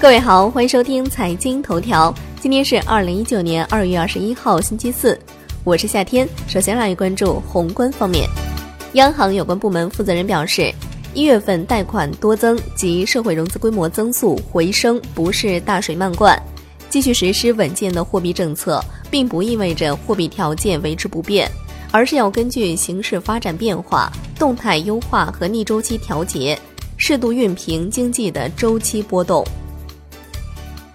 各位好，欢迎收听财经头条。今天是二零一九年二月二十一号，星期四，我是夏天。首先来关注宏观方面，央行有关部门负责人表示，一月份贷款多增及社会融资规模增速回升不是大水漫灌，继续实施稳健的货币政策，并不意味着货币条件维持不变，而是要根据形势发展变化，动态优化和逆周期调节，适度熨平经济的周期波动。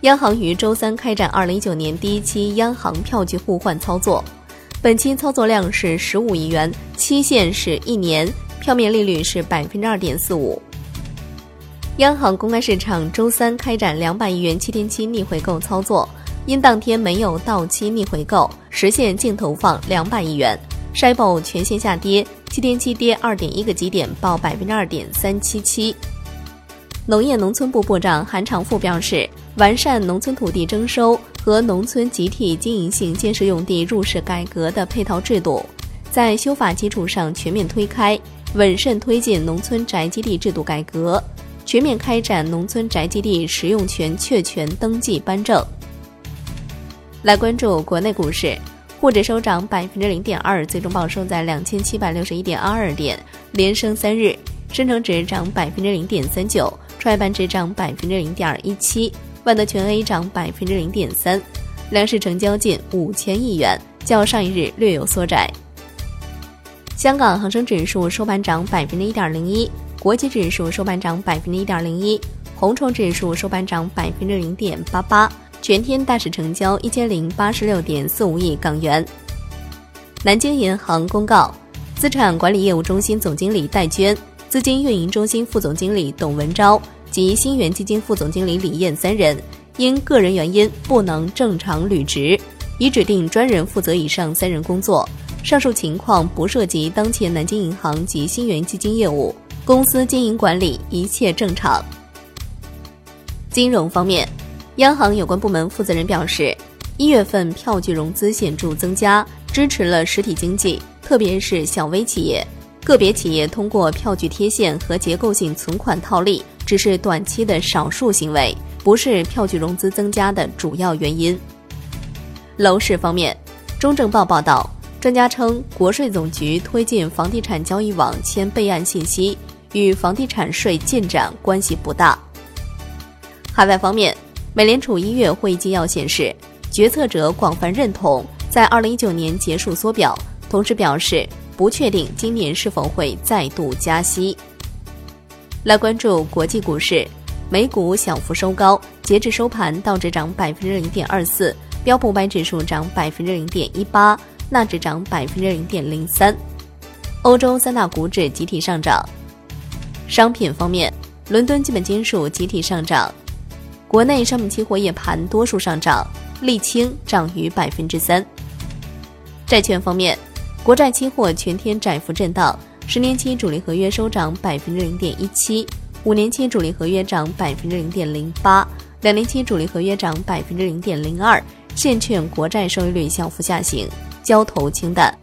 央行于周三开展二零一九年第一期央行票据互换操作，本期操作量是十五亿元，期限是一年，票面利率是百分之二点四五。央行公开市场周三开展两百亿元七天期逆回购操作，因当天没有到期逆回购，实现净投放两百亿元。s h i b o 全线下跌，七天期跌二点一个基点，报百分之二点三七七。农业农村部部长韩长赋表示。完善农村土地征收和农村集体经营性建设用地入市改革的配套制度，在修法基础上全面推开，稳慎推进农村宅基地制度改革，全面开展农村宅基地使用权确权登记颁证。来关注国内股市，沪指收涨百分之零点二，最终报收在两千七百六十一点二二点，连升三日；深成指涨百分之零点三九，创业板指涨百分之零点一七。万德全 A 涨百分之零点三，两市成交近五千亿元，较上一日略有缩窄。香港恒生指数收盘涨百分之一点零一，国际指数收盘涨百分之一点零一，红筹指数收盘涨百分之零点八八，全天大市成交一千零八十六点四五亿港元。南京银行公告，资产管理业务中心总经理戴娟，资金运营中心副总经理董文昭。及新源基金副总经理李艳三人因个人原因不能正常履职，已指定专人负责以上三人工作。上述情况不涉及当前南京银行及新源基金业务，公司经营管理一切正常。金融方面，央行有关部门负责人表示，一月份票据融资显著增加，支持了实体经济，特别是小微企业。个别企业通过票据贴现和结构性存款套利。只是短期的少数行为，不是票据融资增加的主要原因。楼市方面，中证报报道，专家称，国税总局推进房地产交易网签备案信息，与房地产税进展关系不大。海外方面，美联储一月会议纪要显示，决策者广泛认同在二零一九年结束缩表，同时表示不确定今年是否会再度加息。来关注国际股市，美股小幅收高，截至收盘，道指涨百分之零点二四，标普五百指数涨百分之零点一八，纳指涨百分之零点零三。欧洲三大股指集体上涨。商品方面，伦敦基本金属集体上涨。国内商品期货夜盘多数上涨，沥青涨逾百分之三。债券方面，国债期货全天窄幅震荡。十年期主力合约收涨百分之零点一七，五年期主力合约涨百分之零点零八，两年期主力合约涨百分之零点零二。现券国债收益率小幅下行，交投清淡。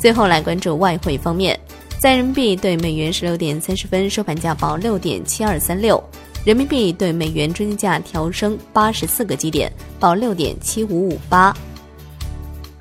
最后来关注外汇方面，在人民币对美元十六点三十分收盘价报六点七二三六，人民币对美元中间价调升八十四个基点，报六点七五五八。